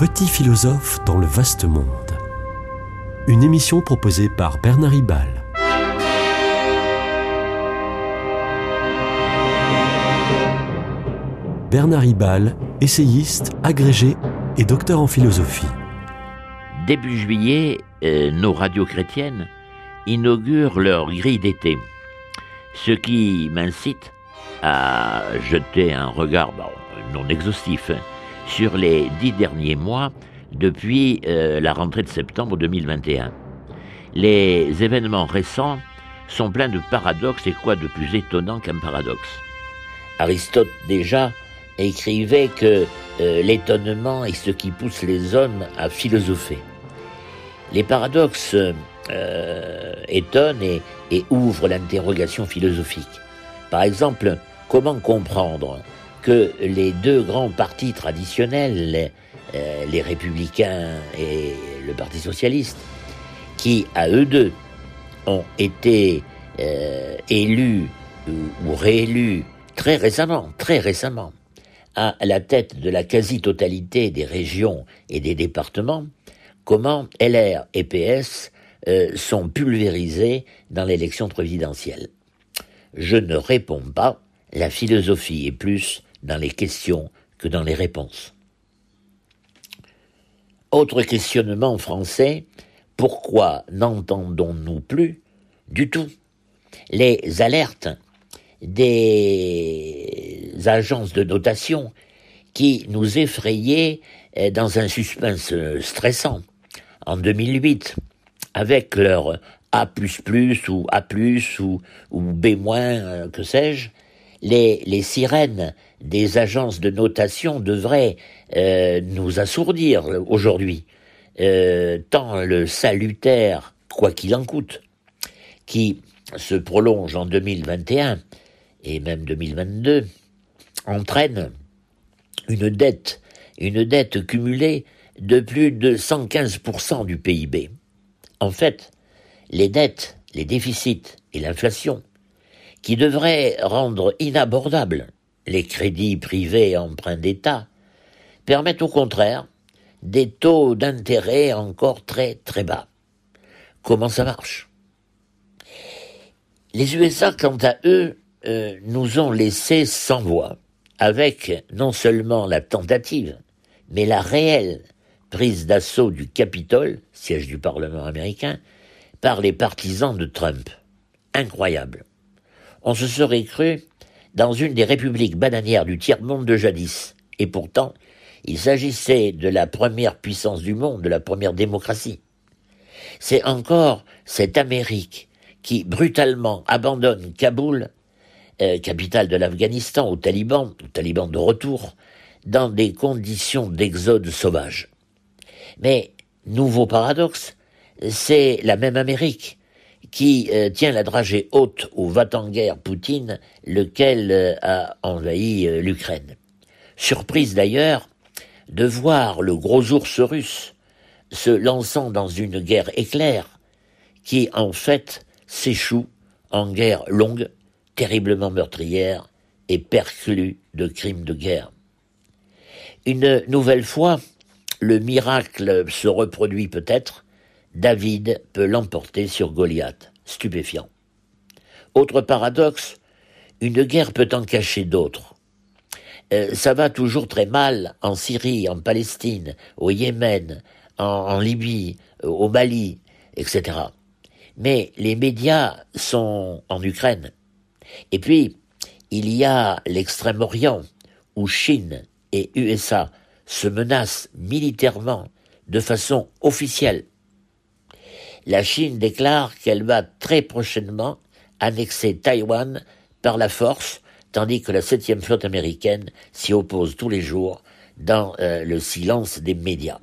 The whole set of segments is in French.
Petit philosophe dans le vaste monde. Une émission proposée par Bernard Ribal. Bernard Ribal, essayiste, agrégé et docteur en philosophie. Début juillet, euh, nos radios chrétiennes inaugurent leur grille d'été, ce qui m'incite à jeter un regard non exhaustif hein, sur les dix derniers mois depuis euh, la rentrée de septembre 2021. Les événements récents sont pleins de paradoxes et quoi de plus étonnant qu'un paradoxe? Aristote déjà écrivait que euh, l'étonnement est ce qui pousse les hommes à philosopher. Les paradoxes euh, étonnent et, et ouvrent l'interrogation philosophique. Par exemple, comment comprendre que les deux grands partis traditionnels, les, euh, les républicains et le Parti socialiste, qui à eux deux ont été euh, élus ou, ou réélus très récemment, très récemment, à la tête de la quasi-totalité des régions et des départements, comment LR et PS euh, sont pulvérisés dans l'élection présidentielle. Je ne réponds pas, la philosophie est plus dans les questions que dans les réponses. Autre questionnement français, pourquoi n'entendons-nous plus du tout les alertes des agences de notation qui nous effrayaient euh, dans un suspense stressant en 2008 avec leur A++ ou A+, ou, ou B-, euh, que sais-je, les, sirènes des agences de notation devraient euh, nous assourdir aujourd'hui, euh, tant le salutaire, quoi qu'il en coûte, qui se prolonge en 2021 et même 2022, entraîne une dette, une dette cumulée de plus de 115% du PIB. En fait, les dettes, les déficits et l'inflation, qui devraient rendre inabordables les crédits privés emprunts d'État, permettent au contraire des taux d'intérêt encore très très bas. Comment ça marche? Les USA, quant à eux, euh, nous ont laissé sans voix, avec non seulement la tentative, mais la réelle prise d'assaut du Capitole, siège du Parlement américain, par les partisans de Trump. Incroyable. On se serait cru dans une des républiques bananières du tiers-monde de jadis. Et pourtant, il s'agissait de la première puissance du monde, de la première démocratie. C'est encore cette Amérique qui brutalement abandonne Kaboul, euh, capitale de l'Afghanistan, aux talibans, aux talibans de retour, dans des conditions d'exode sauvage. Mais, nouveau paradoxe, c'est la même Amérique qui euh, tient la dragée haute au va-t-en-guerre Poutine, lequel euh, a envahi euh, l'Ukraine. Surprise d'ailleurs de voir le gros ours russe se lançant dans une guerre éclair qui en fait s'échoue en guerre longue, terriblement meurtrière et perclue de crimes de guerre. Une nouvelle fois, le miracle se reproduit peut-être, David peut l'emporter sur Goliath, stupéfiant. Autre paradoxe, une guerre peut en cacher d'autres. Euh, ça va toujours très mal en Syrie, en Palestine, au Yémen, en, en Libye, au Mali, etc. Mais les médias sont en Ukraine. Et puis, il y a l'Extrême-Orient, où Chine et USA se menacent militairement de façon officielle la Chine déclare qu'elle va très prochainement annexer Taïwan par la force, tandis que la septième flotte américaine s'y oppose tous les jours dans euh, le silence des médias.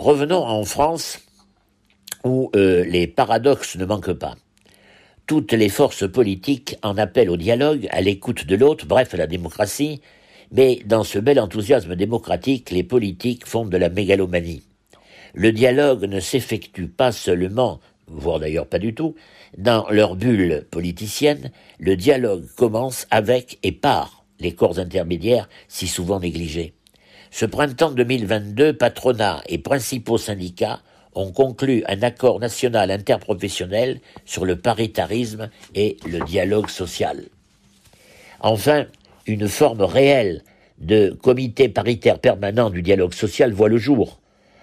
Revenons en France où euh, les paradoxes ne manquent pas. Toutes les forces politiques en appellent au dialogue, à l'écoute de l'autre, bref, à la démocratie, mais dans ce bel enthousiasme démocratique, les politiques font de la mégalomanie. Le dialogue ne s'effectue pas seulement, voire d'ailleurs pas du tout, dans leur bulle politicienne, le dialogue commence avec et par les corps intermédiaires si souvent négligés. Ce printemps 2022, patronat et principaux syndicats ont conclu un accord national interprofessionnel sur le paritarisme et le dialogue social. Enfin, une forme réelle de comité paritaire permanent du dialogue social voit le jour,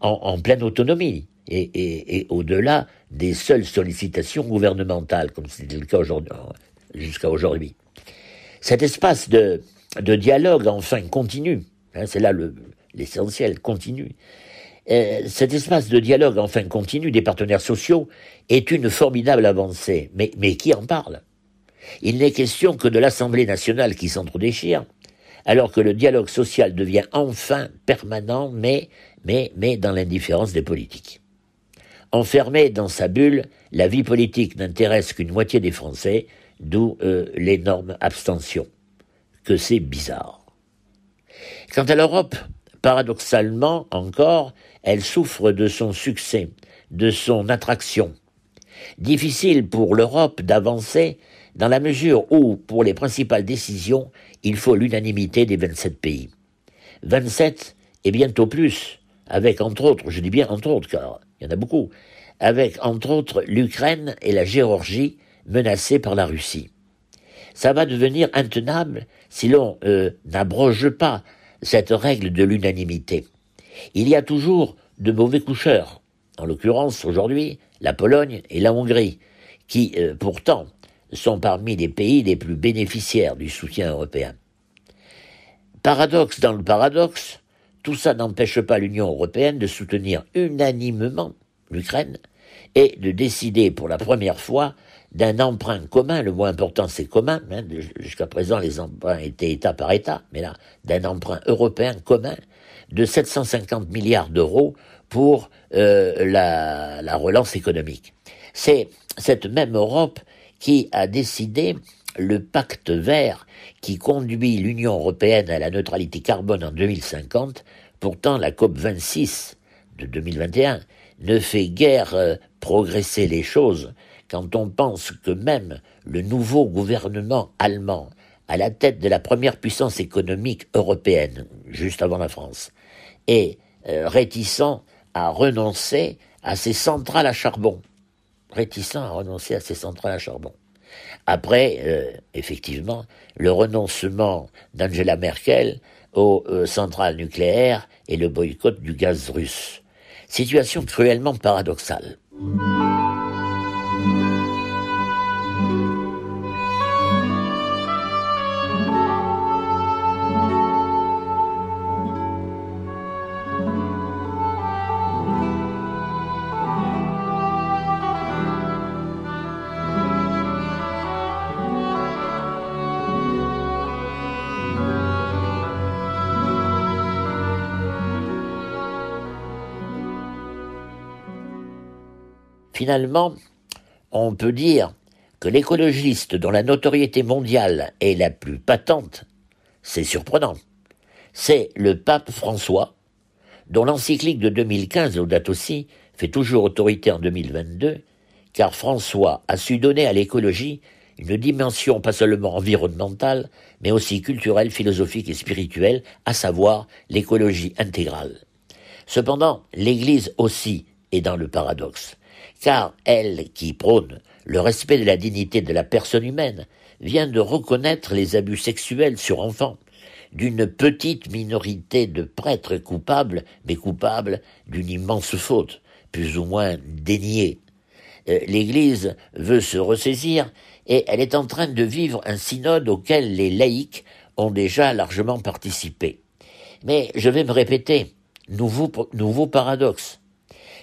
en, pleine autonomie, et, au-delà des seules sollicitations gouvernementales, comme c'était le cas jusqu'à aujourd'hui. Cet espace de, dialogue, enfin, continue, hein, c'est là l'essentiel, continue, euh, cet espace de dialogue enfin continu des partenaires sociaux est une formidable avancée. Mais, qui en parle? Il n'est question que de l'Assemblée nationale qui s'entre-déchire, alors que le dialogue social devient enfin permanent, mais, dans l'indifférence des politiques. Enfermé dans sa bulle, la vie politique n'intéresse qu'une moitié des Français, d'où euh, l'énorme abstention. Que c'est bizarre. Quant à l'Europe, paradoxalement encore, elle souffre de son succès, de son attraction. Difficile pour l'Europe d'avancer dans la mesure où, pour les principales décisions, il faut l'unanimité des 27 pays. 27 et bientôt plus, avec entre autres, je dis bien entre autres car il y en a beaucoup, avec entre autres l'Ukraine et la Géorgie menacées par la Russie. Ça va devenir intenable si l'on euh, n'abroge pas cette règle de l'unanimité. Il y a toujours de mauvais coucheurs, en l'occurrence aujourd'hui la Pologne et la Hongrie, qui euh, pourtant sont parmi les pays les plus bénéficiaires du soutien européen. Paradoxe dans le paradoxe, tout ça n'empêche pas l'Union européenne de soutenir unanimement l'Ukraine et de décider pour la première fois d'un emprunt commun, le moins important c'est commun, hein, jusqu'à présent les emprunts étaient État par État, mais là, d'un emprunt européen commun de 750 milliards d'euros pour euh, la, la relance économique. C'est cette même Europe qui a décidé le pacte vert qui conduit l'Union européenne à la neutralité carbone en 2050. Pourtant, la COP 26 de 2021 ne fait guère euh, progresser les choses quand on pense que même le nouveau gouvernement allemand, à la tête de la première puissance économique européenne, juste avant la France, est euh, réticent à renoncer à ses centrales à charbon. Réticent à renoncer à ses centrales à charbon. Après, euh, effectivement, le renoncement d'Angela Merkel aux euh, centrales nucléaires et le boycott du gaz russe. Situation cruellement paradoxale. Finalement, on peut dire que l'écologiste dont la notoriété mondiale est la plus patente, c'est surprenant. C'est le pape François, dont l'encyclique de 2015, date aussi, fait toujours autorité en 2022, car François a su donner à l'écologie une dimension pas seulement environnementale, mais aussi culturelle, philosophique et spirituelle, à savoir l'écologie intégrale. Cependant, l'Église aussi est dans le paradoxe car elle, qui prône le respect de la dignité de la personne humaine, vient de reconnaître les abus sexuels sur enfants d'une petite minorité de prêtres coupables, mais coupables d'une immense faute, plus ou moins déniée. Euh, L'Église veut se ressaisir et elle est en train de vivre un synode auquel les laïcs ont déjà largement participé. Mais je vais me répéter, nouveau, nouveau paradoxe.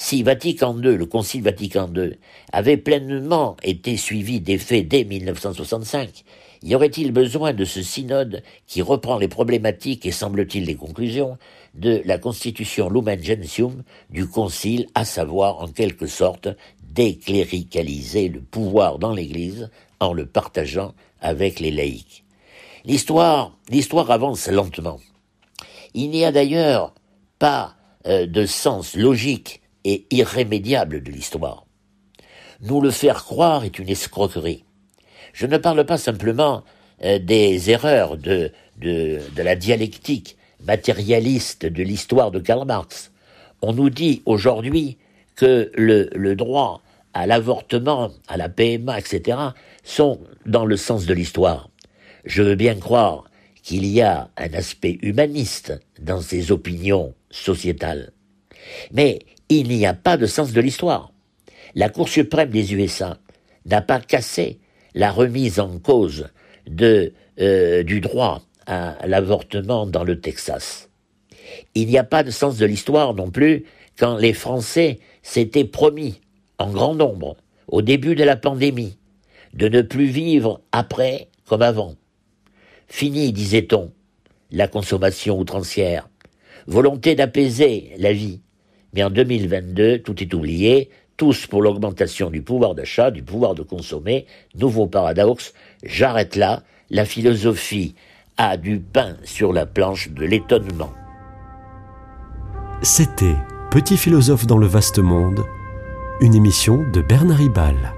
Si Vatican II, le Concile Vatican II, avait pleinement été suivi des faits dès 1965, y aurait-il besoin de ce synode qui reprend les problématiques et semble-t-il les conclusions de la constitution Lumen Gentium du Concile, à savoir en quelque sorte décléricaliser le pouvoir dans l'Église en le partageant avec les laïcs? L'histoire, l'histoire avance lentement. Il n'y a d'ailleurs pas euh, de sens logique irrémédiable de l'histoire. Nous le faire croire est une escroquerie. Je ne parle pas simplement euh, des erreurs de, de, de la dialectique matérialiste de l'histoire de Karl Marx. On nous dit aujourd'hui que le, le droit à l'avortement, à la PMA, etc., sont dans le sens de l'histoire. Je veux bien croire qu'il y a un aspect humaniste dans ces opinions sociétales. Mais il n'y a pas de sens de l'histoire. La Cour suprême des USA n'a pas cassé la remise en cause euh, du droit à l'avortement dans le Texas. Il n'y a pas de sens de l'histoire non plus quand les Français s'étaient promis, en grand nombre, au début de la pandémie, de ne plus vivre après comme avant. Fini, disait-on, la consommation outrancière, volonté d'apaiser la vie. Mais en 2022, tout est oublié, tous pour l'augmentation du pouvoir d'achat, du pouvoir de consommer. Nouveau paradoxe, j'arrête là, la philosophie a du pain sur la planche de l'étonnement. C'était Petit philosophe dans le vaste monde, une émission de Bernard Ribal.